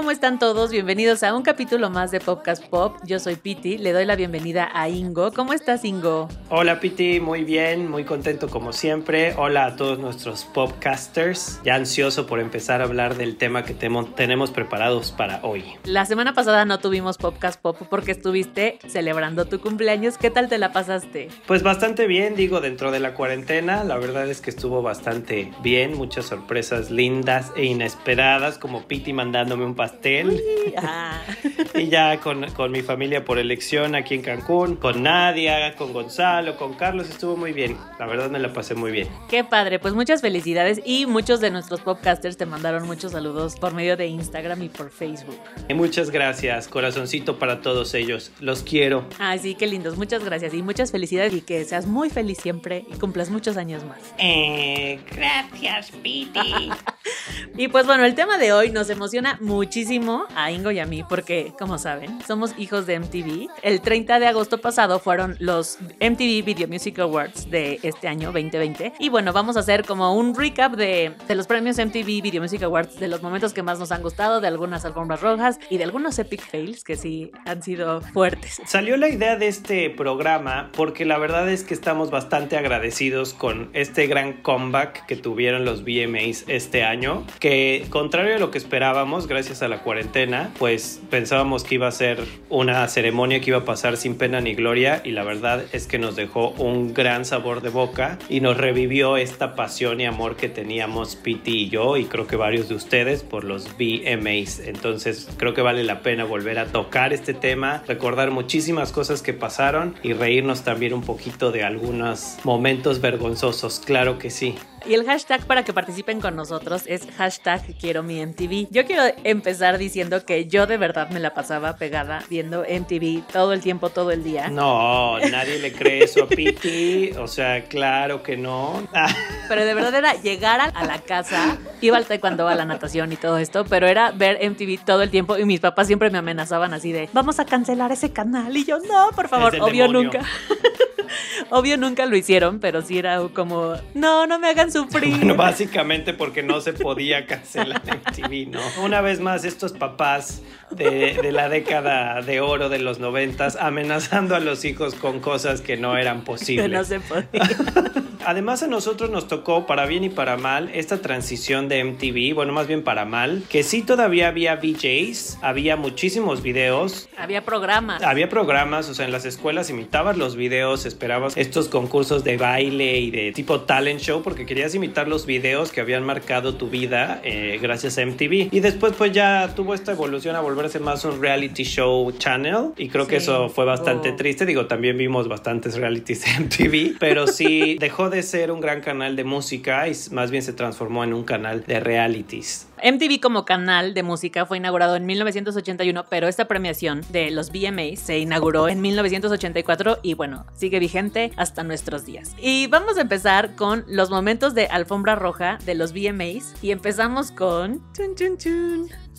¿Cómo están todos? Bienvenidos a un capítulo más de Popcast Pop. Yo soy Piti, le doy la bienvenida a Ingo. ¿Cómo estás, Ingo? Hola, Piti, muy bien, muy contento como siempre. Hola a todos nuestros popcasters. Ya ansioso por empezar a hablar del tema que tenemos preparados para hoy. La semana pasada no tuvimos Popcast Pop porque estuviste celebrando tu cumpleaños. ¿Qué tal te la pasaste? Pues bastante bien, digo, dentro de la cuarentena. La verdad es que estuvo bastante bien. Muchas sorpresas lindas e inesperadas, como Piti mandándome un pastel. Ah. y ya con, con, mi familia por elección aquí en Cancún, con Nadia, con Gonzalo, con Carlos, estuvo muy bien. La verdad me la pasé muy bien. Qué padre, pues muchas felicidades y muchos de nuestros podcasters te mandaron muchos saludos por medio de Instagram y por Facebook. Y muchas gracias, corazoncito para todos ellos. Los quiero. Ay, sí, qué lindos. Muchas gracias y muchas felicidades y que seas muy feliz siempre y cumplas muchos años más. Eh, gracias, Piti. y pues bueno, el tema de hoy nos emociona muchísimo a Ingo y a mí porque, como saben, somos hijos de MTV. El 30 de agosto pasado fueron los MTV Video Music Awards de este año 2020. Y bueno, vamos a hacer como un recap de, de los premios MTV Video Music Awards, de los momentos que más nos han gustado, de algunas alfombras rojas y de algunos epic fails que sí han sido fuertes. Salió la idea de este programa porque la verdad es que estamos bastante agradecidos con este gran comeback que tuvieron los VMAs este año, que contrario a lo que esperábamos, gracias a la cuarentena, pues pensábamos que iba a ser una ceremonia que iba a pasar sin pena ni gloria y la verdad es que nos dejó un gran sabor de boca y nos revivió esta pasión y amor que teníamos Piti y yo y creo que varios de ustedes por los VMAs. Entonces creo que vale la pena volver a tocar este tema, recordar muchísimas cosas que pasaron y reírnos también un poquito de algunos momentos vergonzosos, claro que sí. Y el hashtag para que participen con nosotros es hashtag quiero mi MTV. Yo quiero empezar diciendo que yo de verdad me la pasaba pegada viendo MTV todo el tiempo, todo el día. No, nadie le cree eso a Piti. O sea, claro que no. Pero de verdad era llegar a la casa, iba al taekwondo, a la natación y todo esto, pero era ver MTV todo el tiempo y mis papás siempre me amenazaban así de, vamos a cancelar ese canal. Y yo, no, por favor, obvio demonio. nunca. Obvio nunca lo hicieron, pero sí era como, no, no me hagan sufrir. Bueno, básicamente porque no se podía cancelar MTV, ¿no? Una vez más, estos papás de, de la década de oro de los noventas amenazando a los hijos con cosas que no eran posibles. Que no se podía. Además a nosotros nos tocó, para bien y para mal, esta transición de MTV, bueno, más bien para mal, que sí todavía había VJs, había muchísimos videos. Había programas. Había programas, o sea, en las escuelas imitabas los videos, esperabas estos concursos de baile y de tipo talent show porque querías imitar los videos que habían marcado tu vida eh, gracias a MTV. Y después pues ya tuvo esta evolución a volverse más un reality show channel y creo que Sí. eso fue bastante Oh. triste. Digo, también vimos bastantes realities de MTV, pero sí dejó de ser un gran canal de música y más bien se transformó en un canal de realities. MTV como canal de música fue inaugurado en 1981, pero esta premiación de los VMAs se inauguró en 1984 y bueno, sigue vigente hasta nuestros días. Y vamos a empezar con los momentos de alfombra roja de los VMAs y empezamos con...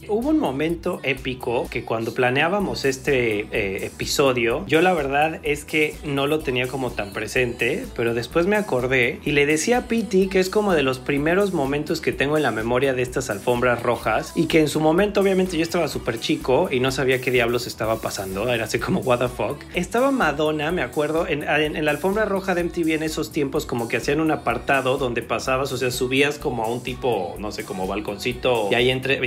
Hubo un momento épico que cuando planeábamos este eh, episodio, yo la verdad es que no lo tenía como tan presente, pero después me acordé y le decía a Piti que es como de los primeros momentos que tengo en la memoria de estas alfombras rojas y que en su momento obviamente yo estaba súper chico y no sabía qué diablos estaba pasando, era así como what the fuck. Estaba Madonna, me acuerdo, en, la alfombra roja de MTV en esos tiempos como que hacían un apartado donde pasabas, o sea, subías como a un tipo, no sé, como balconcito y ahí entre-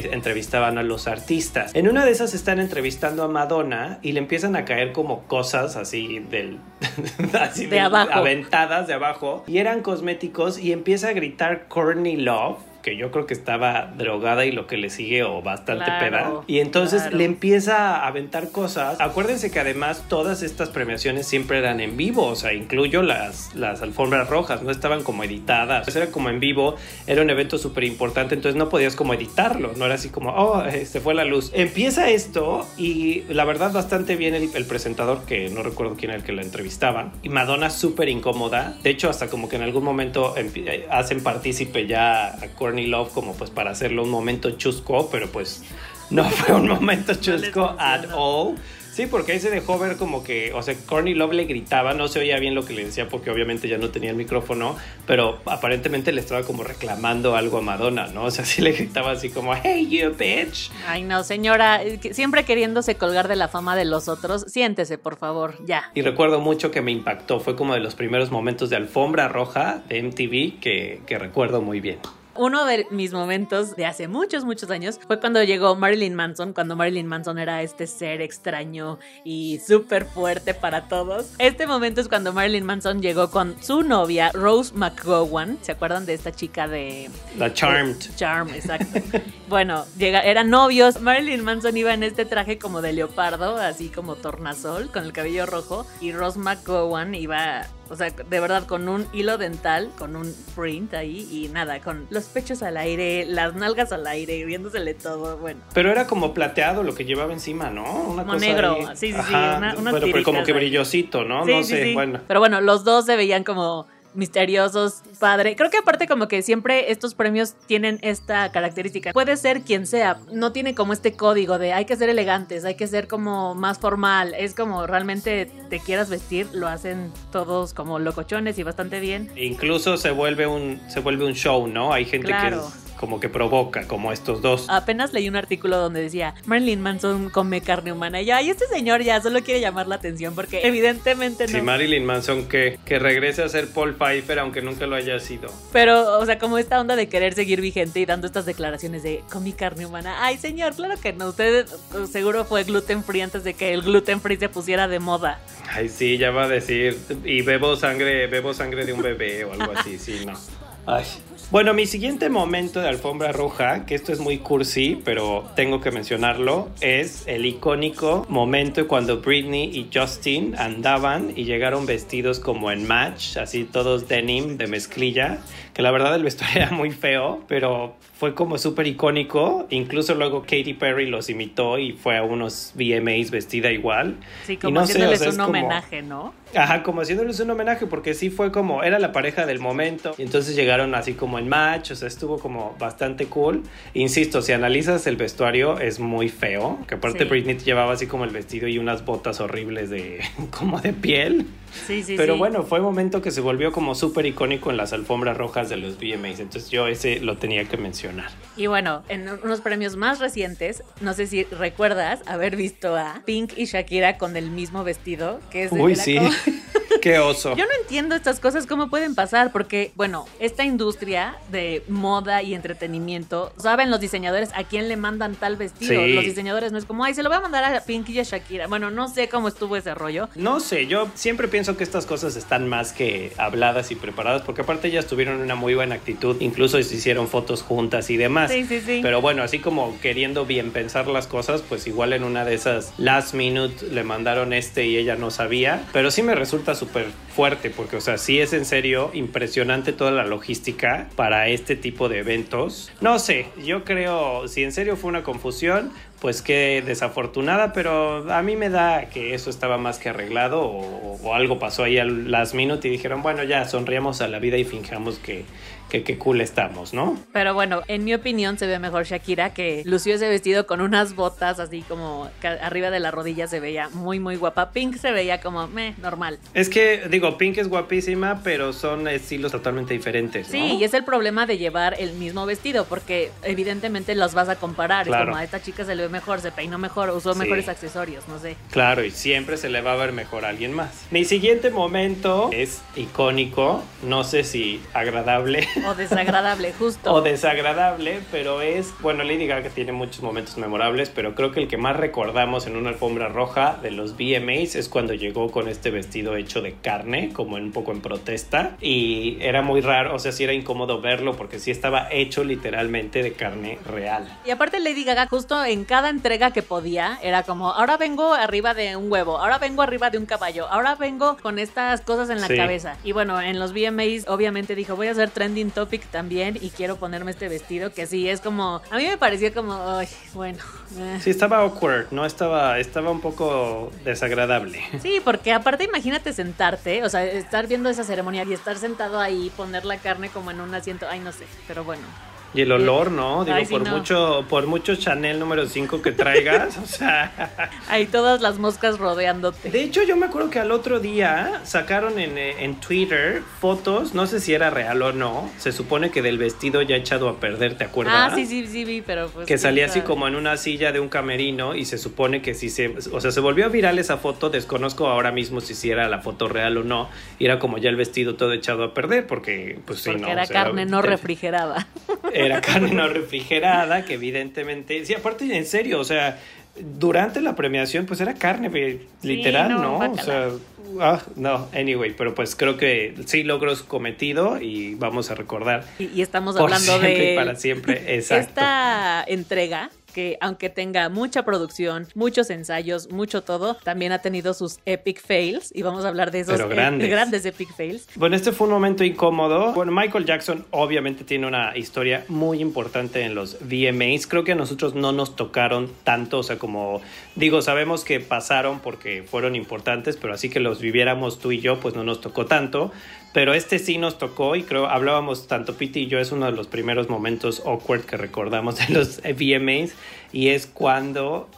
entrevistaban a los artistas. En una de esas están entrevistando a Madonna y le empiezan a caer como cosas así del... así De abajo. Aventadas de abajo y eran cosméticos y empieza a gritar Courtney Love que yo creo que estaba drogada y lo que le sigue o bastante Claro, peda. Y entonces claro. le empieza a aventar cosas. Acuérdense que además todas estas premiaciones siempre eran en vivo, o sea, incluyo las, las alfombras rojas, no estaban como editadas. Era como en vivo, era un evento súper importante, entonces no podías como editarlo, no era así como, oh, eh, se fue la luz. Empieza esto y la verdad bastante bien el, el presentador, que no recuerdo quién era el que la entrevistaba, y Madonna súper incómoda. De hecho, hasta como que en algún momento eh, hacen partícipe ya a Courtney Love como pues para hacerlo un momento chusco, pero pues no fue un momento chusco at all. Sí, porque ahí se dejó ver como que, o sea, Courtney Love le gritaba, no se oía bien lo que le decía porque obviamente ya no tenía el micrófono, pero aparentemente le estaba como reclamando algo a Madonna, ¿no? O sea, sí le gritaba así como, hey, you bitch. Ay, no, señora, eh, siempre queriéndose colgar de la fama de los otros, siéntese, por favor, ya. Y recuerdo mucho que me impactó, fue como de los primeros momentos de alfombra roja de MTV que, que recuerdo muy bien. Uno de mis momentos de hace muchos, muchos años fue cuando llegó Marilyn Manson, cuando Marilyn Manson era este ser extraño y súper fuerte para todos. Este momento es cuando Marilyn Manson llegó con su novia, Rose McGowan. ¿Se acuerdan de esta chica de La Charmed. Charm, exacto. bueno, llega, eran novios. Marilyn Manson iba en este traje como de leopardo, así como tornasol, con el cabello rojo. Y Rose McGowan iba, o sea, de verdad, con un hilo dental, con un print ahí y nada, con los pechos al aire, las nalgas al aire, viéndosele todo. Bueno, Pero era como plateado lo que llevaba encima, ¿no? Una Como cosa negro, ahí. sí, sí, sí, Ajá, una- unas pero, pero como que brillosito, ¿no? Sí, no sí, sé, sí. bueno. Pero bueno, los dos se veían como misteriosos, padre. Creo que aparte como que siempre estos premios tienen esta característica. Puede ser quien sea, no tiene como este código de hay que ser elegantes, hay que ser como más formal. Es como realmente te quieras vestir, lo hacen todos como locochones y bastante bien. Incluso se vuelve un se vuelve un show, ¿no? Hay gente Claro. que es como que provoca, como estos dos. Apenas leí un artículo donde decía Marilyn Manson come carne humana. Y yo, ay, este señor ya solo quiere llamar la atención porque evidentemente Si no. Marilyn Manson que, que regrese a ser Paul Pfeiffer aunque nunca lo haya sido. Pero, o sea, como esta onda de querer seguir vigente y dando estas declaraciones de comí carne humana. Ay, señor, claro que no. Usted eh, seguro fue gluten free antes de que el gluten free se pusiera de moda. Ay, sí, ya va a decir y bebo sangre, bebo sangre de un bebé o algo así, sí, no. Bueno, mi siguiente momento de alfombra roja, que esto es muy cursi, pero tengo que mencionarlo, es el icónico momento cuando Britney y Justin andaban y llegaron vestidos como en match, así todos denim de mezclilla, que la verdad el vestuario era muy feo, pero fue como súper icónico. Incluso luego Katy Perry los imitó y fue a unos VMAs vestida igual. Sí, Y como no sé, haciéndoles o sea, un como- homenaje, ¿no? Ajá, como haciéndoles un homenaje, porque sí fue como, era la pareja del momento, y entonces llegaron así como en match, o sea, estuvo como bastante cool. Insisto, si analizas el vestuario, es muy feo, que aparte Sí. Britney llevaba así como el vestido y unas botas horribles de, como de piel. Sí, sí, Pero sí. bueno, fue un momento que se volvió como súper icónico en las alfombras rojas de los VMAs, entonces yo ese lo tenía que mencionar. Y bueno, en unos premios más recientes, no sé si recuerdas haber visto a Pink y Shakira con el mismo vestido, que es de Uy, la sí, qué oso. Yo no entiendo estas cosas, cómo pueden pasar, porque, bueno, esta industria de moda y entretenimiento, saben los diseñadores a quién le mandan tal vestido. Sí. Los diseñadores no es como, ay, se lo voy a mandar a Pink y a Shakira. Bueno, no sé cómo estuvo ese rollo. No sé, yo siempre pienso que estas cosas están más que habladas y preparadas, porque aparte ellas tuvieron una muy buena actitud, incluso se hicieron fotos juntas y demás. Sí, sí, sí. Pero bueno, así como queriendo bien pensar las cosas, pues igual en una de esas last minute le mandaron este y ella no sabía. Pero sí me resulta súper fuerte, porque o sea, sí es en serio impresionante toda la logística para este tipo de eventos. No sé, yo creo, si en serio fue una confusión, pues qué desafortunada, pero a mí me da que eso estaba más que arreglado o, algo pasó ahí al last minute y dijeron, bueno, ya sonríamos a la vida y fingamos que, que, que cool estamos, ¿no? Pero bueno, en mi opinión se ve mejor Shakira que lució ese vestido con unas botas así como que arriba de la rodilla se veía muy muy guapa. Pink se veía como meh, normal. Es que, digo, Pink es guapísima, pero son estilos totalmente diferentes, ¿no? Sí, y es el problema de llevar el mismo vestido porque evidentemente los vas a comparar. Claro. Es como a esta chica se le ve mejor, se peinó mejor, usó Sí. mejores accesorios, no sé. Claro, y siempre se le va a ver mejor a alguien más. Mi siguiente momento es icónico, no sé si agradable O desagradable, justo. o desagradable, pero es, bueno, Lady Gaga tiene muchos momentos memorables, pero creo que el que más recordamos en una alfombra roja de los VMAs es cuando llegó con este vestido hecho de carne, como un poco en protesta, y era muy raro, o sea, sí era incómodo verlo porque sí estaba hecho literalmente de carne real. Y aparte Lady Gaga justo en cada entrega que podía era como, ahora vengo arriba de un huevo, ahora vengo arriba de un caballo, ahora vengo con estas cosas en la Sí. cabeza. Y bueno, en los VMAs obviamente dijo, voy a hacer trending topic también y quiero ponerme este vestido que sí, es como, a mí me pareció como, ay, bueno. eh. Sí, estaba awkward, no estaba, estaba un poco desagradable. Sí, porque aparte imagínate sentarte, o sea, estar viendo esa ceremonia y estar sentado ahí, poner la carne como en un asiento, ay, no sé, pero bueno. Y el olor, ¿no? Digo, Ay, sí, por no. mucho, por mucho Chanel número 5 que traigas, o sea. Hay todas las moscas rodeándote. De hecho, yo me acuerdo que al otro día sacaron en, eh, en Twitter fotos, no sé si era real o no, se supone que del vestido ya echado a perder, ¿te acuerdas? Ah, sí, sí, sí, vi, pero pues... Que salía así como en una silla de un camerino y se supone que si se, o sea, se volvió viral esa foto, desconozco ahora mismo si sí era la foto real o no, y era como ya el vestido todo echado a perder porque pues sí, Porque no, era o sea, carne no refrigerada. Era carne no refrigerada, que evidentemente, sí, aparte en serio, o sea, durante la premiación pues era carne literal, no, ¿no? O sea, ah, no, anyway, pero pues creo que sí logró su cometido y vamos a recordar Y, y estamos por hablando siempre de y para siempre, exacto. esta entrega que aunque tenga mucha producción, muchos ensayos, mucho todo, también ha tenido sus epic fails y vamos a hablar de esos e- grandes. grandes epic fails. Bueno, este fue un momento incómodo. Bueno, Michael Jackson obviamente tiene una historia muy importante en los VMAs. Creo que a nosotros no nos tocaron tanto, o sea, como digo, sabemos que pasaron porque fueron importantes, pero así que los viviéramos tú y yo, pues no nos tocó tanto. Pero este sí nos tocó y creo, hablábamos tanto Pete y yo, es uno de los primeros momentos awkward que recordamos de los VMAs y es cuando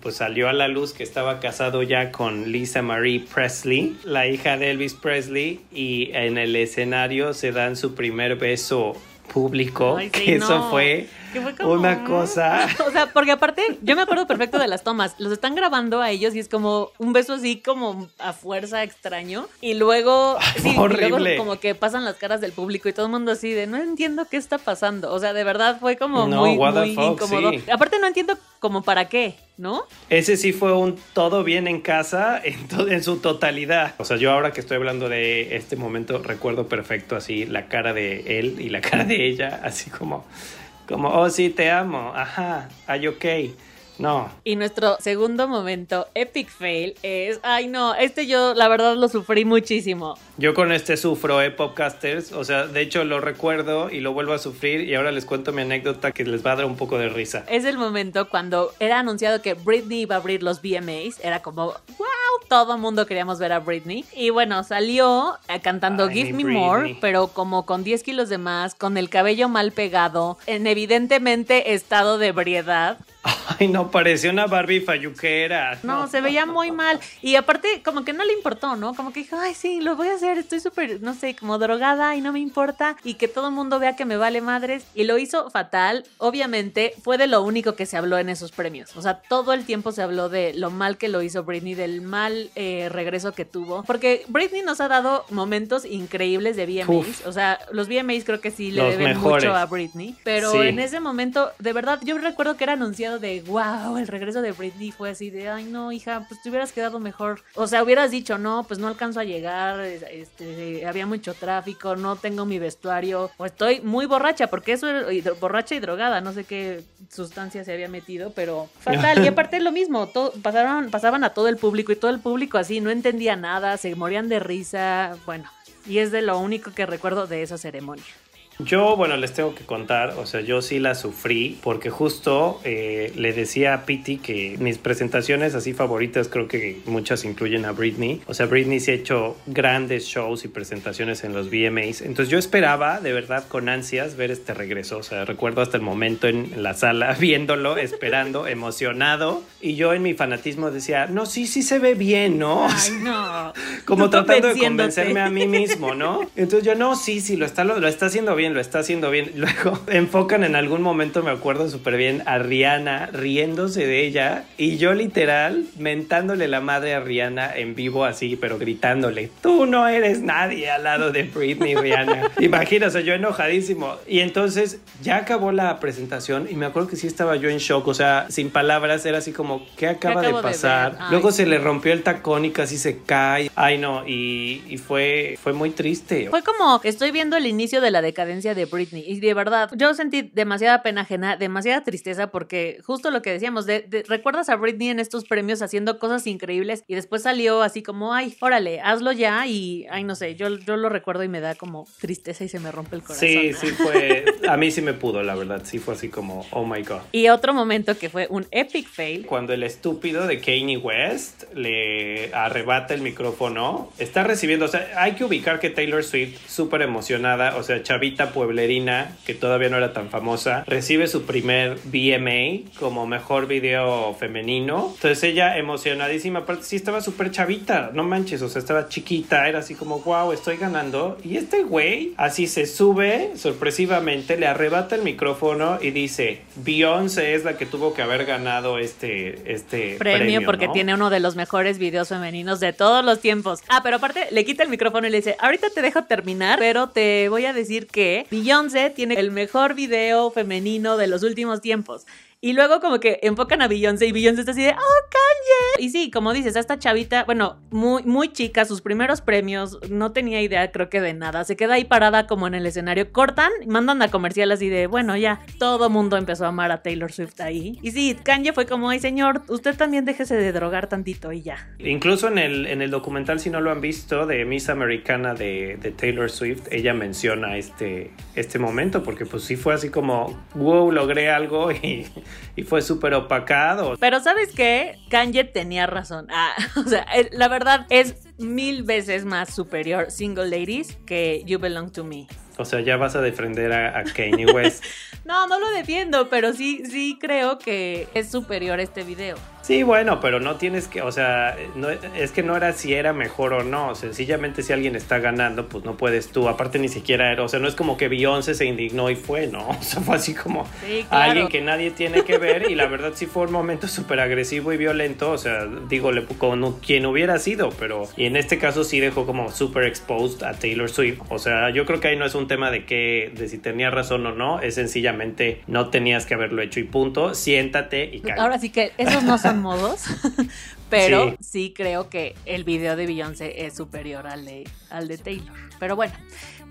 pues salió a la luz que estaba casado ya con Lisa Marie Presley, la hija de Elvis Presley, y en el escenario se dan su primer beso público, Ay, que eso fue, Que fue como- una cosa... O sea, porque aparte, yo me acuerdo perfecto de las tomas. Los están grabando a ellos y es como un beso así como a fuerza extraño. Y luego, sí, y horrible. luego como que pasan las caras del público y todo el mundo así de no entiendo qué está pasando. O sea, de verdad fue como No, muy, muy fuck, incómodo. sí. Aparte no entiendo como para qué, ¿no? Ese sí fue un todo bien en casa en su totalidad. O sea, yo ahora que estoy hablando de este momento recuerdo perfecto así la cara de él y la cara de ella, así como, como, oh sí, te amo, ajá, ay ok. No, Y nuestro segundo momento epic fail es, ay no, este yo la verdad lo sufrí muchísimo. Yo con este sufro, eh, podcasters. O sea, de hecho lo recuerdo y lo vuelvo a sufrir y ahora les cuento mi anécdota que les va a dar un poco de risa. Es el momento cuando era anunciado que Britney iba a abrir los VMAs. Era como, wow, todo mundo queríamos ver a Britney. Y bueno, salió eh, cantando Ay, Give Me More, pero como con 10 kilos de más, con el cabello mal pegado, en evidentemente estado de ebriedad. Ay, no, parecía una Barbie falluquera. No, se veía muy mal. Y aparte, como que no le importó, ¿no? Como que dijo, ay, sí, lo voy a hacer, estoy súper, no sé, como drogada y no me importa. Y que todo el mundo vea que me vale madres. Y lo hizo fatal. Obviamente, fue de lo único que se habló en esos premios. O sea, todo el tiempo se habló de lo mal que lo hizo Britney, del mal eh, regreso que tuvo. Porque Britney nos ha dado momentos increíbles de VMAs. Uf. O sea, los VMAs creo que sí le Los deben mejores. mucho a Britney. Pero Sí. en ese momento, de verdad, yo recuerdo que era anunciado de wow, el regreso de Britney fue así de ay no, hija, pues te hubieras quedado mejor. O sea, hubieras dicho, no, pues no alcanzo a llegar, este, había mucho tráfico, no tengo mi vestuario, o estoy muy borracha, porque eso era- borracha y drogada, no sé qué sustancia se había metido, pero fatal. Y aparte es lo mismo, todo, pasaron, pasaban a todo el público y todo el público así, no entendía nada, se morían de risa, bueno. Y es de lo único que recuerdo de esa ceremonia. Yo, bueno, les tengo que contar, o sea, yo sí la sufrí porque justo eh, le decía a Piti que mis presentaciones así favoritas creo que muchas incluyen a Britney. O sea, Britney se ha hecho grandes shows y presentaciones en los VMAs. Entonces yo esperaba de verdad con ansias ver este regreso. O sea, recuerdo hasta el momento en la sala viéndolo, esperando, emocionado. Y yo en mi fanatismo decía, no, sí, sí se ve bien, ¿no? Ay, no. como Tú tratando de convencerme a mí mismo, ¿no? Entonces yo, no, sí, sí, lo está, lo, lo está haciendo bien, lo está haciendo bien. Luego enfocan en algún momento, me acuerdo súper bien, a Rihanna riéndose de ella y yo literal mentándole la madre a Rihanna en vivo así, pero gritándole, tú no eres nadie al lado de Britney, Rihanna. Sea, yo enojadísimo. Y entonces ya acabó la presentación y me acuerdo que sí estaba yo en shock, o sea, sin palabras, era así como, ¿qué acaba de pasar? Ay, Luego se le rompió el tacón y casi se cae. Ay, no, y, y fue, fue muy triste. Fue como, estoy viendo el inicio de la decadencia de Britney y de verdad, yo sentí demasiada pena ajena, demasiada tristeza porque justo lo que decíamos, de, de- recuerdas a Britney en estos premios haciendo cosas increíbles y después salió así como, ay, órale, hazlo ya y, ay, no sé, yo, yo lo recuerdo y me da como tristeza y se me rompe el corazón. Sí, sí fue. A mí sí me pudo, la verdad. Sí fue así como, oh my god. Y otro momento que fue un epic fail. Cuando el estúpido de Kanye West le arrebata el micrófono, está recibiendo, o sea, hay que ubicar que Taylor Swift, súper emocionada, o sea, chavita pueblerina, que todavía no era tan famosa, recibe su primer BMA como mejor video femenino. Entonces ella emocionadísima, aparte sí estaba súper chavita, no manches, o sea, estaba chiquita, era así como, wow, estoy ganando. Y este güey así se sube sorpresivamente, le arrebata el micrófono y dice, Beyoncé es la que tuvo que haber ganado este, este Premio, porque ¿no? tiene uno de los mejores videos femeninos de todos los tiempos. Ah, pero aparte le quita el micrófono y le dice, ahorita te dejo terminar, pero te voy a decir que Beyoncé tiene el mejor video femenino de los últimos tiempos. Y luego como que enfocan a Beyoncé y Beyoncé está así de, oh, Kanye. Y sí, como dices, esta chavita, bueno, muy, muy chica, sus primeros premios, no tenía idea creo que de nada. Se queda ahí parada como en el escenario. Cortan, mandan a comercial así de, bueno, ya, todo mundo empezó a amar a Taylor Swift ahí. Y sí, Kanye fue como, ay señor, usted también déjese de drogar tantito y ya. Incluso en el, en el documental, si no lo han visto, de Miss Americana de, de Taylor Swift, ella menciona este, este momento, porque pues sí fue así como, wow, logré algo y, y fue súper opacado. Pero ¿sabes qué? Kanye tenía razón. Ah, o sea, la verdad es mil veces más superior Single Ladies que You Belong to Me. O sea, ya vas a defender a, a Kanye West. No, no lo defiendo, pero sí, sí creo que es superior este video. Sí, bueno, pero no tienes que, o sea, no, es que no era si era mejor o no, sencillamente si alguien está ganando, pues no puedes tú, aparte ni siquiera era, o sea, no es como que Beyoncé se indignó y fue, ¿no? O sea, fue así como Sí, claro. alguien que nadie tiene que ver y la verdad sí fue un momento súper agresivo y violento, o sea, digo, le- con quien hubiera sido, pero y en este caso sí dejó como súper exposed a Taylor Swift, o sea, yo creo que ahí no es un tema de que, de si tenía razón o no, es sencillamente no tenías que haberlo hecho y punto, siéntate y cállate. Ahora sí que esos no son modos, pero Sí. sí. creo que el video de Beyoncé es superior al de, al de Taylor. Pero bueno,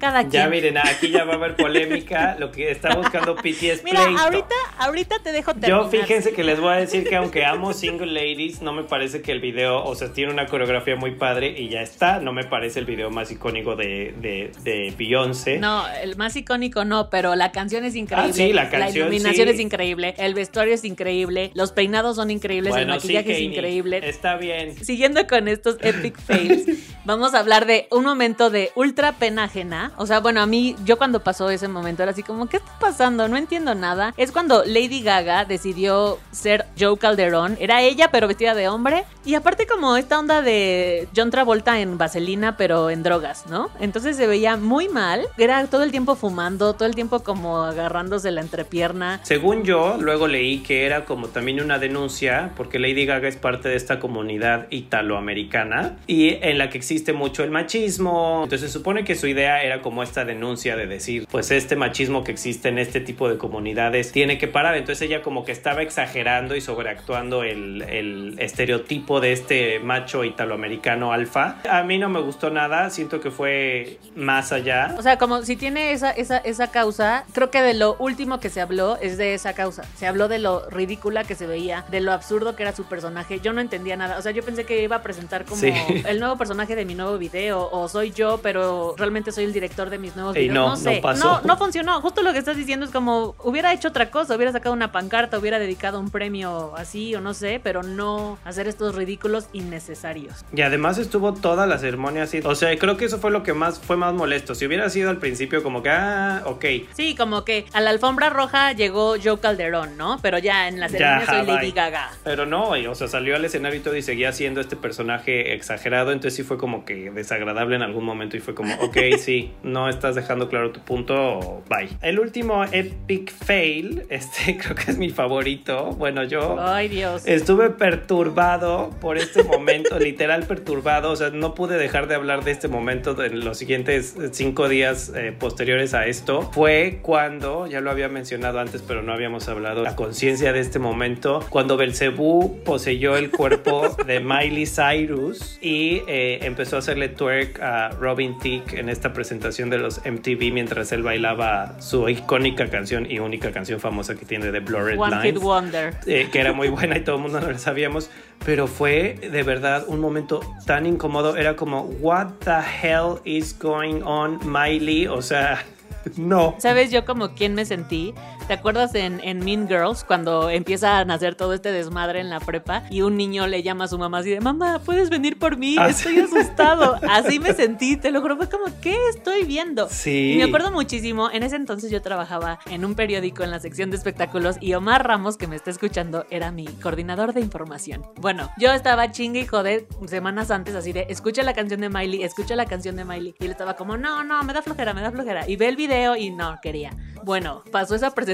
cada quien. Ya miren, aquí ya va a haber polémica. Lo que está buscando Piti es Mira, pleito. ahorita, ahorita te dejo terminar. Yo fíjense que les voy a decir que aunque amo Single Ladies, no me parece que el video, o sea, tiene una coreografía muy padre y ya está. No me parece el video más icónico de, de, de Beyoncé. No, el más icónico no, pero la canción es increíble. Ah, sí, la canción, iluminación sí. es increíble, el vestuario es increíble, los peinados son increíbles, el sí, maquillaje es Kanye, increíble. Está bien. Siguiendo con estos epic fails, vamos a hablar de un momento de ultra pena ajena. O sea, bueno, a mí, yo cuando pasó ese momento era así como, ¿qué está pasando? No entiendo nada. Es cuando Lady Gaga decidió ser Joe Calderón. Era ella, pero vestida de hombre. Y aparte como esta onda de John Travolta en vaselina, pero en drogas, ¿no? Entonces se veía muy mal. Era todo el tiempo fumando, todo el tiempo como agarrándose la entrepierna. Según yo, luego leí que era como también una denuncia, porque Lady Gaga es parte de esta comunidad italoamericana y en la que existe mucho el machismo. Entonces se supone que su idea era como esta denuncia de decir, pues este machismo que existe en este tipo de comunidades tiene que parar. Entonces ella como que estaba exagerando y sobreactuando el, el estereotipo de este macho italoamericano alfa. A mí no me gustó nada, siento que fue más allá. O sea, como si tiene esa, esa, esa causa, creo que de lo último que se habló es de esa causa. Se habló de lo ridícula que se veía, de lo absurdo que era su personaje. Yo no entendía nada. O sea, yo pensé que iba a presentar como Sí. el nuevo personaje de mi nuevo video, o soy yo, pero realmente soy el director de mis nuevos Y videos. no, No, sé. no pasó. No, no funcionó. Justo lo que estás diciendo es como hubiera hecho otra cosa, hubiera sacado una pancarta, hubiera dedicado un premio así o no sé, pero no hacer estos ridículos innecesarios. Y además estuvo toda la ceremonia así. O sea, creo que eso fue lo que más fue más molesto. Si hubiera sido al principio como que, ah, ok. Sí, como que a la alfombra roja llegó Joe Calderón, ¿no? Pero ya en la Ya, ceremonia soy ajá, Lady. Gaga. Pero no, o sea, salió al escenario y todo y seguía siendo este personaje exagerado, entonces sí fue como que desagradable en algún momento y fue como, ok, sí, no estás dejando claro tu punto, bye. El último epic fail, este creo que es mi favorito. Bueno, yo Ay, Dios. estuve perturbado por este momento, literal perturbado, o sea, no pude dejar de hablar de este momento en los siguientes cinco días eh, posteriores a esto. Fue cuando, ya lo había mencionado antes, pero no habíamos hablado, la conciencia de este momento, cuando Belcebú poseyó el cuerpo de Miley Cyrus y eh, empezó a hacerle twerk a Robin Thicke en esta presentación de los MTV mientras él bailaba su icónica canción y única canción famosa que tiene de Blurred One Hit Lines Wonder. eh, que era muy buena y todo el mundo no lo sabíamos, pero fue de verdad un momento tan incómodo. Era como, what the hell is going on, Miley? O sea, no. ¿Sabes yo como quién me sentí? ¿Te acuerdas en, en Mean Girls cuando empieza a nacer todo este desmadre en la prepa y un niño le llama a su mamá así de mamá, puedes venir por mí? Ah, Estoy sí. asustado. Así me sentí, te lo juro, fue como, ¿qué estoy viendo? Sí. Y me acuerdo muchísimo, en ese entonces yo trabajaba en un periódico en la sección de espectáculos y Omar Ramos, que me está escuchando, era mi coordinador de información. Bueno, yo estaba chingue y jode semanas antes así de, escucha la canción de Miley, escucha la canción de Miley. Y él estaba como, no, no, me da flojera, me da flojera. Y ve el video y no, quería. Bueno, pasó esa presentación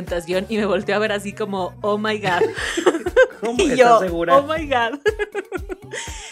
y me volteó a ver así como, oh my god. ¿Cómo? Y ¿Estás yo, segura? oh my god.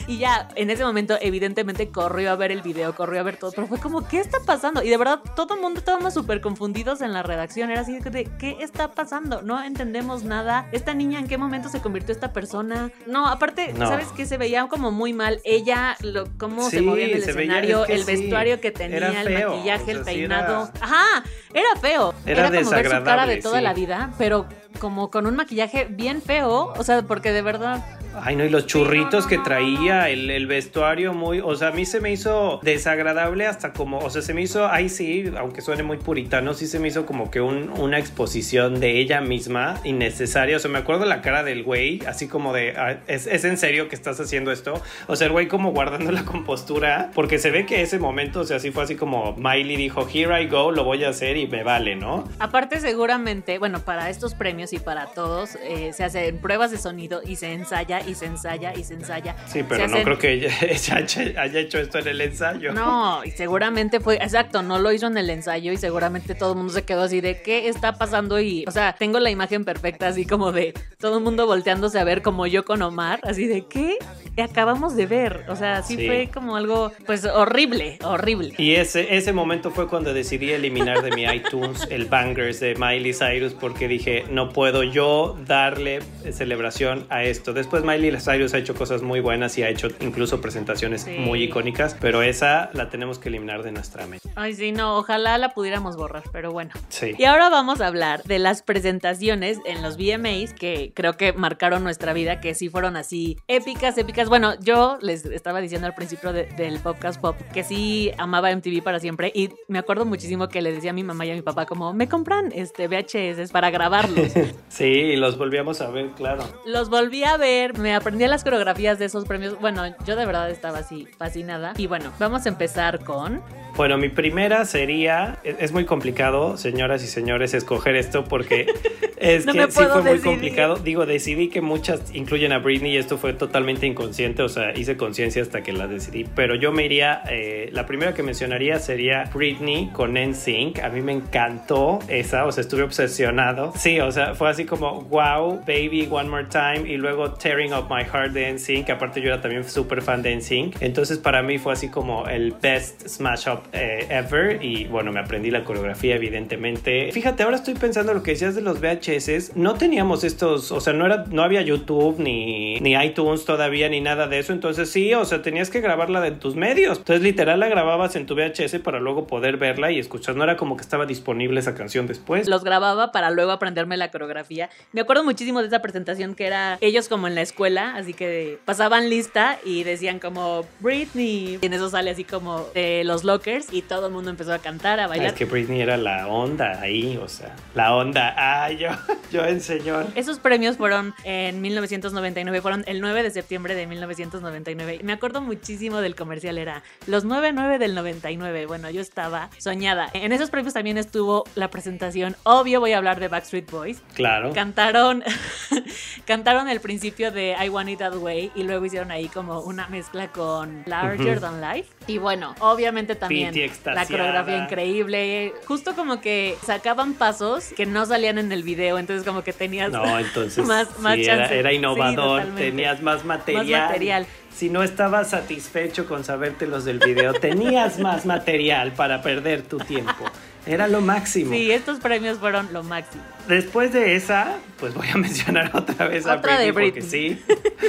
Y ya, en ese momento, evidentemente, corrió a ver el video, corrió a ver todo, pero fue como, ¿qué está pasando? Y de verdad, todo el mundo estábamos súper confundidos en la redacción. Era así de, ¿qué está pasando? No entendemos nada. ¿Esta niña en qué momento se convirtió esta persona? No, aparte, No. ¿sabes qué? Se veía como muy mal. Ella, lo, cómo se movía en el veía- escenario, es que el sí, vestuario que tenía, era el maquillaje, o sea, el sí peinado. era- Ajá, era feo. Era como ver su cara de toda la vida, pero como con un maquillaje bien feo. O sea, porque de verdad. Ay, no, y los churritos que traía, el, el vestuario muy, o sea, a mí se me hizo desagradable hasta como, o sea, se me hizo, ay sí, aunque suene muy puritano, sí se me hizo como que un- una exposición de ella misma innecesaria, o sea, me acuerdo la cara del güey, así como de, "Ah, ¿es, ¿es en serio que estás haciendo esto? O sea, el güey como guardando la compostura, porque se ve que ese momento, o sea, sí fue así como Miley dijo, here I go, lo voy a hacer y me vale, ¿no? Aparte, seguramente, bueno, para estos premios y para todos, eh, se hacen pruebas de sonido y se ensaya y se ensaya y se ensaya. Sí, pero no creo que ella, haya hecho esto en el ensayo. No, y seguramente fue, exacto, no lo hizo en el ensayo y seguramente todo el mundo se quedó así de qué está pasando y, o sea, tengo la imagen perfecta así como de todo el mundo volteándose a ver como yo con Omar, así de qué acabamos de ver, o sea, sí, Sí. fue como algo, pues horrible, horrible. Y ese, ese momento fue cuando decidí eliminar de mi iTunes el Bangers de Miley Cyrus porque dije, no puedo yo darle celebración a esto. Después Miley Cyrus ha hecho cosas muy buenas y ha hecho incluso presentaciones Sí. muy icónicas, pero esa la tenemos que eliminar de nuestra mente. Ay, sí, no, ojalá la pudiéramos borrar, pero bueno. Sí. Y ahora vamos a hablar de las presentaciones en los VMAs que creo que marcaron nuestra vida, que sí fueron así épicas, épicas. Bueno, yo les estaba diciendo al principio de- del podcast pop que sí amaba MTV para siempre y me acuerdo muchísimo que le decía a mi mamá y a mi papá como, me compran este VHS para grabarlos. Sí, los volvíamos a ver, claro. Los volví a ver, me aprendí las coreografías de esos premios. Bueno, yo de verdad estaba así fascinada. Y bueno, vamos a empezar con... Bueno, mi primera sería, es, es muy complicado, señoras y señores, escoger esto porque es No que sí fue muy complicado. Digo, decidí que muchas incluyen a Britney y esto fue totalmente inconsciente, o sea, hice conciencia hasta que la decidí, pero yo me iría, eh, la primera que mencionaría sería Britney con NSYNC. A mí me encantó esa, o sea, estuve obsesionado. Sí, o sea, fue así como, wow, baby, one more time, y luego Tearing Up My Heart de NSYNC, aparte yo era también súper fan de NSYNC, entonces para mí fue así como el best smash up eh, ever, y bueno, me aprendí la coreografía, evidentemente. Fíjate, ahora estoy pensando lo que decías de los VHS, no teníamos estos, o sea, no, era, no había YouTube, ni, ni iTunes todavía, ni nada de eso, entonces sí, o sea, tenías que grabarla de tus medios, entonces literal la grababas en tu VHS para luego poder verla y escuchar, no era como que estaba disponible esa canción después. Los grababa para luego aprenderme la coreografía. Me acuerdo muchísimo de esa presentación que era ellos como en la escuela, así que pasaban lista y decían como Britney. Y en eso sale así como de los lockers y todo el mundo empezó a cantar, a Ah, bailar. Es que Britney era la onda ahí, o sea, la onda. Ah, yo, yo en señor. Esos premios fueron en 1999, fueron el 9 de septiembre de 1999. Me acuerdo muchísimo del comercial, era los 9-9 del 99. Bueno, yo estaba soñada. En esos premios también estuvo la presentación, obvio voy a hablar de Backstreet Boys. Claro. Cantaron, cantaron el principio de I Want It That Way y luego hicieron ahí como una mezcla con Larger Than Life. Y bueno, obviamente también la coreografía increíble. Justo como que sacaban pasos que no salían en el video, entonces como que tenías No, entonces más, más sí, chance. era innovador, tenías más material. material. Si no estabas satisfecho con saberte los del video, tenías más material para perder tu tiempo. Era lo máximo. Sí, estos premios fueron lo máximo. Después de esa, pues voy a mencionar otra vez a Otra de Britney, porque sí.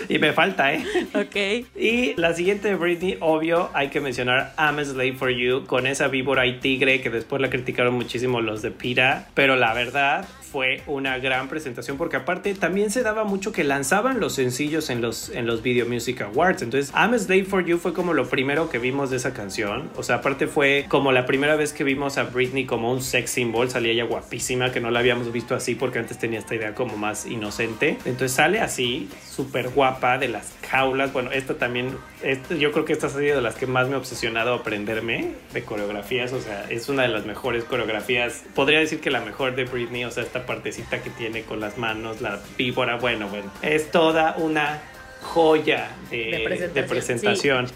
Y me falta, ¿eh? Ok. Y la siguiente de Britney, obvio, hay que mencionar I'm a Slave for You con esa víbora y tigre que después la criticaron muchísimo los de Pira, pero la verdad fue una gran presentación porque aparte también se daba mucho que lanzaban los sencillos en los, en los Video Music Awards. Entonces, I'm a Slave for You fue como lo primero que vimos de esa canción. O sea, aparte fue como la primera vez que vimos a Britney como un sex symbol. Salía ella guapísima, que no la habíamos visto así porque antes tenía esta idea como más inocente. Entonces sale así, súper guapa, de las jaulas. Bueno, esta también, esta- yo creo que esta ha sido de las que más me ha obsesionado aprenderme de coreografías. O sea, es una de las mejores coreografías. Podría decir que la mejor de Britney, o sea, esta partecita que tiene con las manos, la víbora. Bueno, bueno, es toda una joya de, De de presentación, presentación.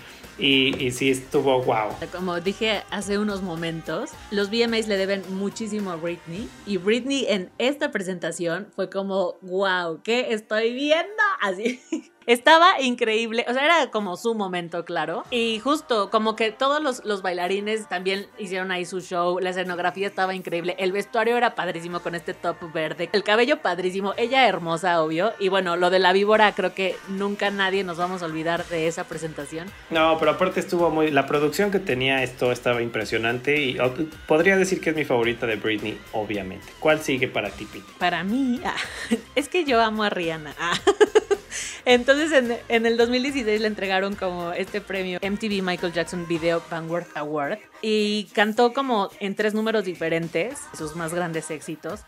Y, sí estuvo wow. Como dije hace unos momentos, los VMAs le deben muchísimo a Britney. Y Britney en esta presentación fue como, wow, ¿qué estoy viendo? Así. Estaba increíble, o sea, era como su momento, claro. Y justo como que todos los, los bailarines también hicieron ahí su show, la escenografía estaba increíble, el vestuario era padrísimo con este top verde, el cabello padrísimo, ella hermosa, obvio. Y bueno, lo de la víbora, creo que nunca nadie nos vamos a olvidar de esa presentación. No, pero aparte estuvo muy. La producción que tenía esto estaba impresionante y podría decir que es mi favorita de Britney, obviamente. ¿Cuál sigue para ti, Pete? Para mí, ah, es que yo amo a Rihanna. ah. Entonces en, el 2016 le entregaron como este premio MTV Michael Jackson Video Vanguard Award y cantó como en tres números diferentes, sus más grandes éxitos.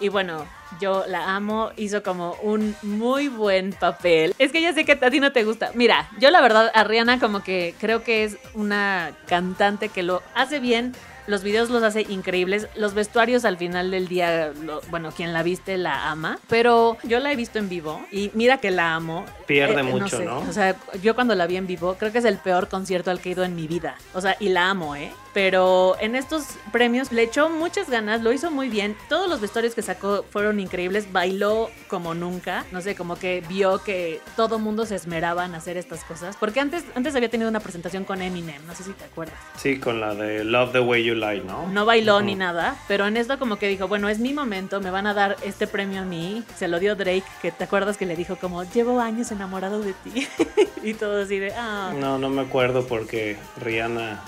Y bueno, yo la amo, hizo como un muy buen papel. Es que ya sé que a ti no te gusta. Mira, yo la verdad a Rihanna como que creo que es una cantante que lo hace bien. Los videos los hace increíbles. Los vestuarios al final del día, lo- bueno, quien la viste la ama. Pero yo la he visto en vivo y mira que la amo. Pierde Eh, mucho, sé. ¿no? O sea, yo cuando la vi en vivo, creo que es el peor concierto al que he ido en mi vida. O sea, y la amo, ¿eh? Pero en estos premios le echó muchas ganas, lo hizo muy bien. Todos los vestuarios que sacó fueron increíbles. Bailó como nunca. No sé, como que vio que todo mundo se esmeraba en hacer estas cosas. Porque antes, antes había tenido una presentación con Eminem, no sé si te acuerdas. Sí, con la de Love the Way You Lie, ¿no? No bailó ni nada, pero en esto como que dijo, bueno, es mi momento, me van a dar este premio a mí. Se lo dio Drake, que te acuerdas que le dijo como, llevo años enamorado de ti. y todo así de, ah. No, no me acuerdo porque Rihanna.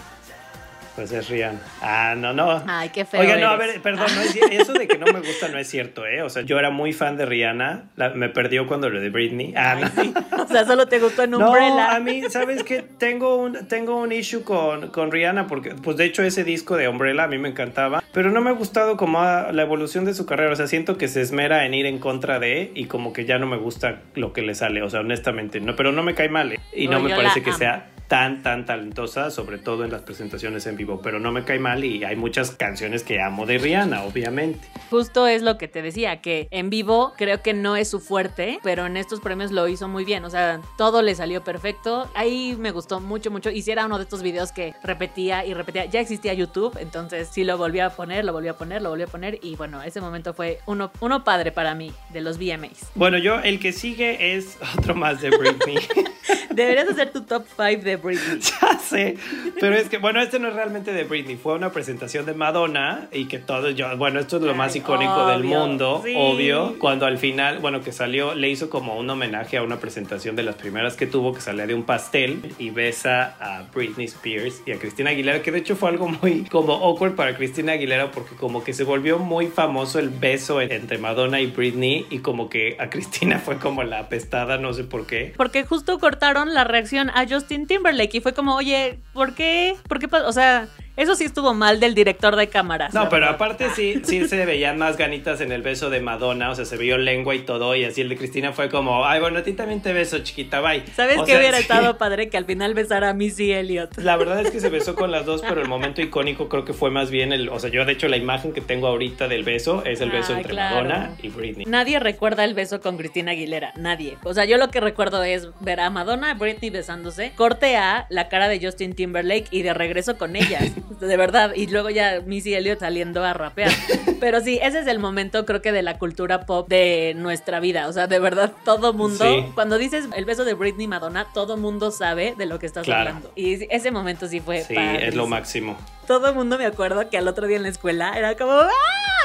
Pues es Rihanna. Ah, no, no. Ay, qué feo. Oiga, no, a ver, perdón, no es- eso de que no me gusta no es cierto, ¿eh? O sea, yo era muy fan de Rihanna, la- me perdió cuando lo de Britney. Ah, Ay, no. sí. O sea, solo te gustó en No, Umbrella. a mí, ¿sabes qué? Tengo un, tengo un issue con, con Rihanna porque, pues de hecho ese disco de Umbrella a mí me encantaba, pero no me ha gustado como a- la evolución de su carrera, o sea, siento que se esmera en ir en contra de y como que ya no me gusta lo que le sale, o sea, honestamente, no, pero no me cae mal ¿eh? y no me parece que amo. sea tan, tan talentosa, sobre todo en las presentaciones en vivo, pero no me cae mal y hay muchas canciones que amo de Rihanna, obviamente. Justo es lo que te decía, que en vivo creo que no es su fuerte, pero en estos premios lo hizo muy bien. O sea, todo le salió perfecto. Ahí me gustó mucho, mucho. Y si era uno de estos videos que repetía y repetía. Ya existía YouTube, entonces sí lo volví a poner, lo volví a poner, lo volví a poner. Y bueno, ese momento fue uno, uno padre para mí de los VMAs. Bueno, yo el que sigue es otro más de Britney. Deberías hacer tu top 5 de Britney. Ya sé, pero es que, bueno, este no es realmente de Britney, fue una presentación de Madonna y que todo, yo, bueno, esto es lo más icónico del obvio, mundo, sí. obvio, cuando al final, bueno, que salió, le hizo como un homenaje a una presentación de las primeras que tuvo, que salía de un pastel y besa a Britney Spears y a Cristina Aguilera, que de hecho fue algo muy como awkward para Cristina Aguilera porque como que se volvió muy famoso el beso en- entre Madonna y Britney y como que a Cristina fue como la apestada, no sé por qué. Porque justo cortaron la reacción a Justin Timberlake y fue como, oye, ¿por qué? ¿Por qué? pa-?" O sea, Eso sí estuvo mal del director de cámaras. No, pero verdad. aparte sí, sí se veían más ganitas en el beso de Madonna, o sea, se vio lengua y todo, y así el de Cristina fue como, ay, bueno, a ti también te beso, chiquita, bye. ¿Sabes O qué sea, hubiera sí. estado padre que al final besara a Missy Elliott? La verdad es que se besó con las dos, pero el momento icónico creo que fue más bien el, o sea, yo de hecho la imagen que tengo ahorita del beso es el beso Ay, entre claro. Madonna y Britney. Nadie recuerda el beso con Cristina Aguilera, nadie. O sea, yo lo que recuerdo es ver a Madonna y Britney besándose, corte a la cara de Justin Timberlake y de regreso con ellas, de verdad. Y luego ya Missy Elliott saliendo a rapear. Pero sí, ese es el momento creo que de la cultura pop de nuestra vida. O sea, de verdad, todo mundo, Sí. cuando dices el beso de Britney Madonna, todo mundo sabe de lo que estás Claro. hablando. Y ese momento sí fue Sí, es lo máximo. Todo el mundo me acuerdo que al otro día en la escuela era como, ¡ah!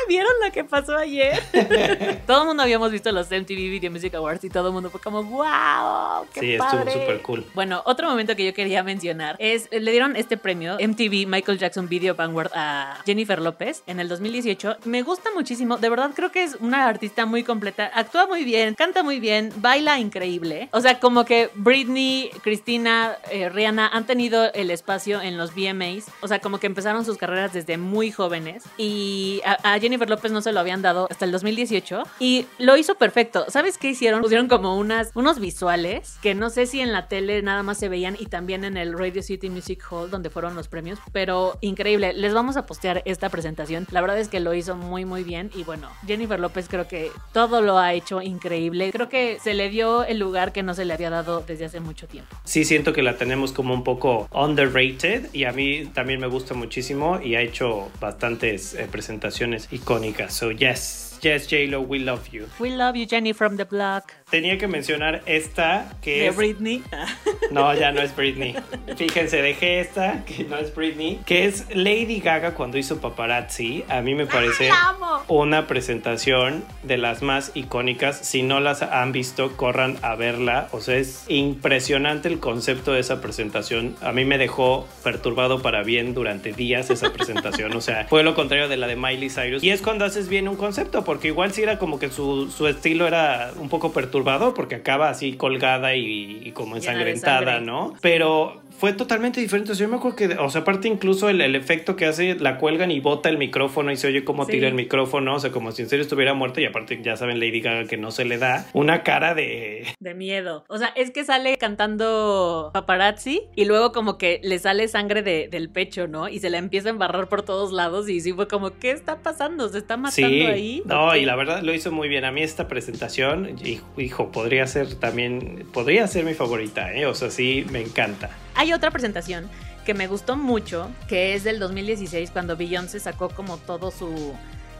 ¿Vieron lo que pasó ayer? todo el mundo habíamos visto los MTV Video Music Awards y todo el mundo fue como, ¡wow! ¡Qué Sí, estuvo súper cool. Bueno, otro momento que yo quería mencionar es, le dieron este premio MTV Michael Jackson Video Vanguard a Jennifer López en el 2018. Me gusta muchísimo, de verdad creo que es una artista muy completa, actúa muy bien, canta muy bien, baila increíble. O sea, como que Britney, Cristina, eh, Rihanna han tenido el espacio en los VMAs. O sea, como que empezaron sus carreras desde muy jóvenes y a, Jennifer López no se lo habían dado hasta el 2018 y lo hizo perfecto. ¿Sabes qué hicieron? Pusieron como unas, unos visuales que no sé si en la tele nada más se veían y también en el Radio City Music Hall donde fueron los premios, pero increíble. Les vamos a postear esta presentación. La verdad es que lo hizo muy muy bien y bueno, Jennifer López creo que todo lo ha hecho increíble. Creo que se le dio el lugar que no se le había dado desde hace mucho tiempo. Sí siento que la tenemos como un poco underrated y a mí también me gusta muchísimo y ha hecho bastantes eh, presentaciones icónicas. So yes, yes J-Lo, we love you. We love you Jenny from the block. Tenía que mencionar esta que De es Britney. No, ya no es Britney. Fíjense, dejé esta, que no es Britney, que es Lady Gaga cuando hizo Paparazzi. A mí me parece ¡La amo! una presentación de las más icónicas. Si no las han visto, corran a verla. O sea, es impresionante el concepto de esa presentación. A mí me dejó perturbado para bien durante días esa presentación. O sea, fue lo contrario de la de Miley Cyrus. Y es cuando haces bien un concepto, porque igual sí era como que su, su estilo era un poco perturbador, porque acaba así colgada y, y como ensangrentada, sangre. ¿no? Pero fue totalmente diferente. O sea, yo me acuerdo que, o sea, aparte incluso el, el efecto que hace, la cuelgan y bota el micrófono y se oye como Sí. tira el micrófono, o sea, como si en serio estuviera muerta y aparte ya saben Lady Gaga que no se le da una cara de... De miedo. O sea, es que sale cantando paparazzi y luego como que le sale sangre de- del pecho, ¿no? Y se la empieza a embarrar por todos lados y sí fue como, ¿qué está pasando? ¿Se está matando Sí, ahí? no, y la verdad lo hizo muy bien. A mí esta presentación, hijo, hijo, podría ser también, podría ser mi favorita, ¿eh? O sea, sí, me encanta. Hay otra presentación que me gustó mucho, que es del 2016, cuando Beyoncé sacó como todo su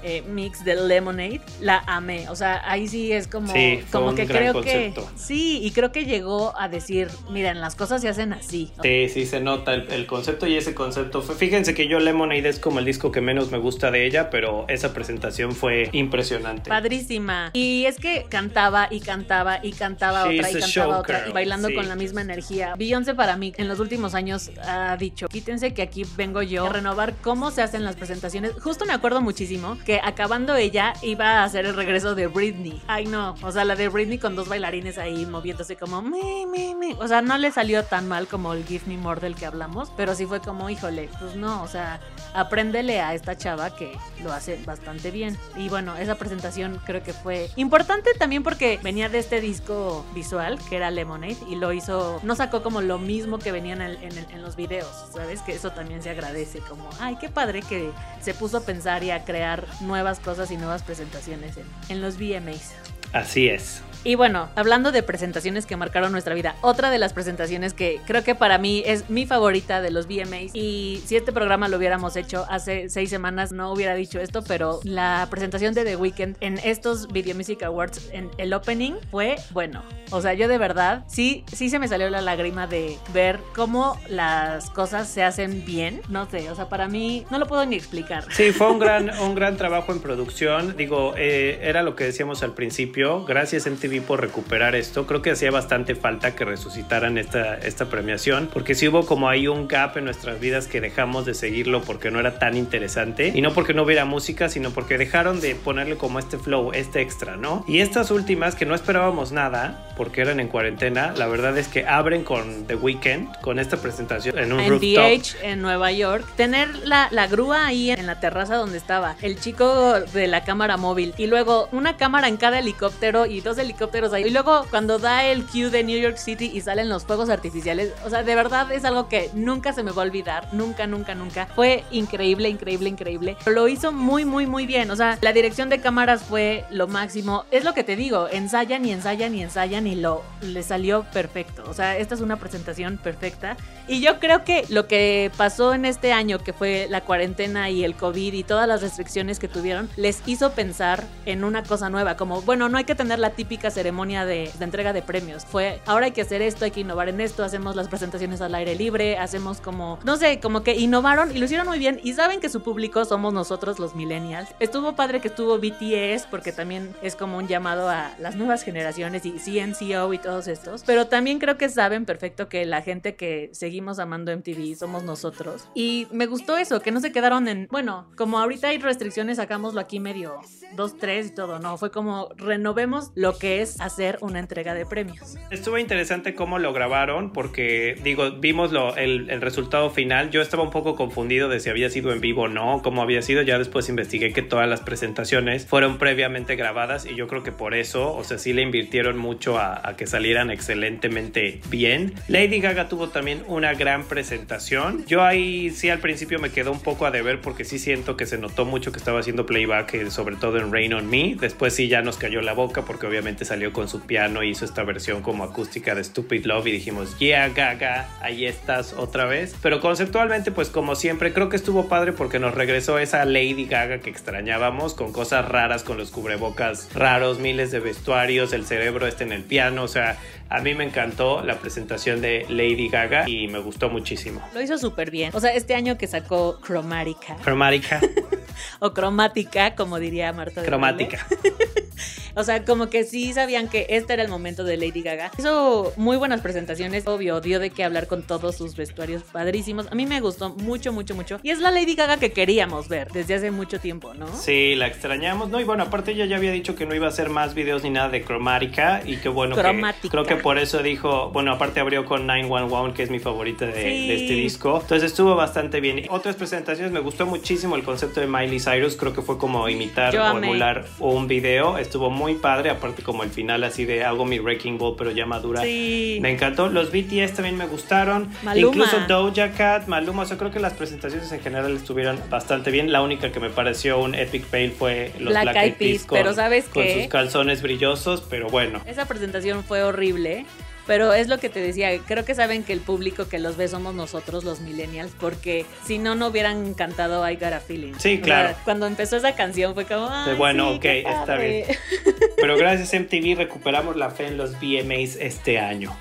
eh, mix de Lemonade. La amé. O sea, ahí sí es como, Sí, como que creo concepto. que... Sí, y creo que llegó a decir, miren, las cosas se hacen así. Sí, sí, se nota el, el concepto y ese concepto fue. Fíjense que yo Lemonade es como el disco que menos me gusta de ella, pero esa presentación fue impresionante. Padrísima. Y es que cantaba y cantaba y cantaba She's otra y cantaba otra girl, y bailando sí. con la misma energía. Beyoncé para mí en los últimos años ha dicho, quítense que aquí vengo yo a renovar cómo se hacen las presentaciones. Justo me acuerdo muchísimo que acabando ella iba a hacer el regreso de Britney. Ay no, o sea, la de Britney con dos bailarines ahí moviéndose como me, me, me. O sea, no le salió tan mal como el Give Me More del que hablamos, pero sí fue como, híjole, pues no, o sea, apréndele a esta chava que lo hace bastante bien. Y bueno, esa presentación creo que fue importante también porque venía de este disco visual que era Lemonade y lo hizo, no sacó como lo mismo que venía en, en los videos, ¿sabes? Que eso también se agradece, como, ay, qué padre que se puso a pensar y a crear nuevas cosas y nuevas presentaciones en, en los VMAs. Así es. Y bueno, hablando de presentaciones que marcaron nuestra vida, otra de las presentaciones que creo que para mí es mi favorita de los VMAs, y si este programa lo hubiéramos hecho hace seis semanas no hubiera dicho esto, pero la presentación de The Weeknd en estos Video Music Awards, en el opening, fue bueno. O sea, yo de verdad, sí, sí se me salió la lágrima de ver cómo las cosas se hacen bien. No sé, o sea, para mí no lo puedo ni explicar. Sí, fue un gran, un gran trabajo en producción. Digo, eh, era lo que decíamos al principio. Gracias MTV por recuperar esto. Creo que hacía bastante falta que resucitaran esta, esta premiación, porque sí hubo como ahí un gap en nuestras vidas que dejamos de seguirlo porque no era tan interesante. Y no porque no hubiera música, sino porque dejaron de ponerle como este flow, este extra, ¿no? Y estas últimas, que no esperábamos nada, porque eran en cuarentena. La verdad es que abren con The Weeknd, con esta presentación en un en rooftop. VH en Nueva York, tener la, la grúa ahí en la terraza donde estaba, el chico de la cámara móvil y luego una cámara en cada helicóptero y dos helicópteros ahí. Y luego cuando da el cue de New York City y salen los fuegos artificiales, o sea, de verdad es algo que nunca se me va a olvidar, nunca, nunca, nunca. Fue increíble, increíble, increíble. Lo hizo muy, muy, muy bien. O sea, la dirección de cámaras fue lo máximo. Es lo que te digo, ensayan y ensayan y ensayan y lo le salió perfecto. O sea, esta es una presentación perfecta. Y yo creo que lo que pasó en este año, que fue la cuarentena y el COVID y todas las restricciones que tuvieron, les hizo pensar en una cosa nueva, como, bueno, no hay que tener la típica ceremonia de, de entrega de premios. Fue, ahora hay que hacer esto, hay que innovar en esto, hacemos las presentaciones al aire libre, hacemos como, no sé, como que innovaron y lo hicieron muy bien y saben que su público somos nosotros los millennials. Estuvo padre que estuvo BTS porque también es como un llamado a las nuevas generaciones y CNCO y todos estos, pero también creo que saben perfecto que la gente que seguimos amando MTV somos nosotros. Y me gustó eso, que no se quedaron en, bueno, como ahorita hay restricciones, sacámoslo aquí medio 2, 3 y todo, no, fue como renovemos lo que es hacer una entrega de premios. Estuvo interesante cómo lo grabaron porque, digo, vimos lo, el, el, resultado final. Yo estaba un poco confundido de si había sido en vivo o no, cómo había sido. Ya después investigué que todas las presentaciones fueron previamente grabadas y yo creo que por eso, o sea, sí le invirtieron mucho a, a que salieran excelentemente bien. Lady Gaga tuvo también una gran presentación. Yo ahí sí al principio me quedó un poco a deber porque sí siento que se notó mucho que estaba haciendo playback, eh, sobre todo en Rain on Me. Después sí ya nos cayó la boca porque obviamente salió con su piano y hizo esta versión como acústica de Stupid Love y dijimos, yeah, Gaga, ahí estás otra vez. Pero conceptualmente, pues como siempre, creo que estuvo padre porque nos regresó esa Lady Gaga que extrañábamos con cosas raras, con los cubrebocas raros, miles de vestuarios, el cerebro este en el piano, o sea, a mí me encantó la presentación de Lady Gaga y me gustó muchísimo. Lo hizo súper bien. O sea, este año que sacó Chromatica. Chromática. o cromática, como diría Marta. De Cromática. o sea, como que sí sabían que este era el momento de Lady Gaga. Hizo muy buenas presentaciones, obvio, dio de qué hablar con todos sus vestuarios padrísimos. A mí me gustó mucho, mucho, mucho. Y es la Lady Gaga que queríamos ver desde hace mucho tiempo, ¿no? Sí, la extrañamos. No, y bueno, aparte ella ya había dicho que no iba a hacer más videos ni nada de cromática y que bueno, que creo que por eso dijo, bueno, aparte abrió con 911, que es mi favorita de, sí. de, este disco. Entonces estuvo bastante bien. Otras presentaciones me gustó muchísimo el concepto de Miley Cyrus, creo que fue como imitar Yo o amé. emular un video. Estuvo muy padre, aparte como el final así de hago mi Wrecking Ball, pero ya madura. Sí. Me encantó. Los BTS también me gustaron. Maluma. Incluso Doja Cat, Maluma. O sea, creo que las presentaciones en general estuvieron bastante bien. La única que me pareció un epic fail fue los Black, Black Eyed Peas con, pero ¿sabes con sus calzones brillosos, pero bueno. Esa presentación fue horrible. Pero es lo que te decía, creo que saben que el público que los ve somos nosotros, los millennials, porque si no, no hubieran cantado I Got a Feeling. Sí, claro. O sea, cuando empezó esa canción fue como, Ay, bueno, sí, ok, está padre". bien. Pero gracias MTV recuperamos la fe en los VMAs este año.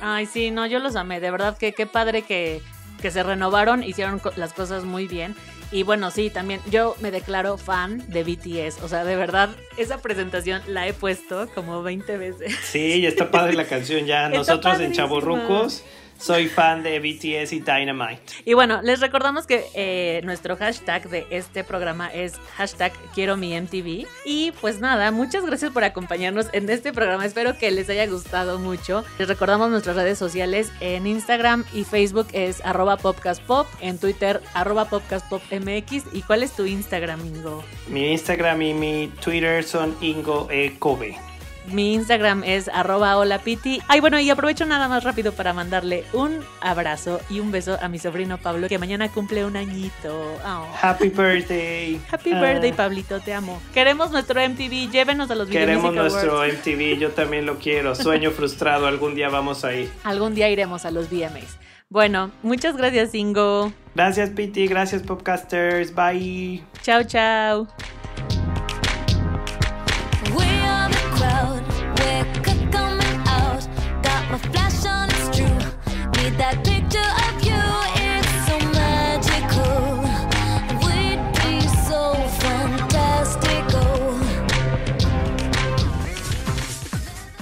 Ay, sí, no, yo los amé, de verdad que qué padre que, que se renovaron, hicieron las cosas muy bien. Y bueno, sí, también yo me declaro fan de BTS, o sea, de verdad, esa presentación la he puesto como 20 veces. Sí, ya está padre la canción ya. Está Nosotros en padrísima. Soy fan de BTS y Dynamite. Y bueno, les recordamos que eh, nuestro hashtag de este programa es hashtag quiero mi MTV. Y pues nada, muchas gracias por acompañarnos en este programa. Espero que les haya gustado mucho. Les recordamos nuestras redes sociales en Instagram y Facebook es arroba popcastpop, en Twitter arroba popcastpopmx. ¿Y cuál es tu Instagram, Ingo? Mi Instagram y mi Twitter son Ingo E. Kobe. Mi Instagram es arroba holapiti. Ay, bueno, y aprovecho nada más rápido para mandarle un abrazo y un beso a mi sobrino Pablo, que mañana cumple un añito. Oh. Happy birthday. Happy Ah, birthday, Pablito, te amo. Queremos nuestro MTV, llévenos a los Video Queremos Music nuestro Awards. MTV, yo también lo quiero. Sueño frustrado, algún día vamos a ir. Algún día iremos a los VMAs. Bueno, muchas gracias, Ingo. Gracias, Piti. Gracias, Popcasters. Bye. Chao, chao.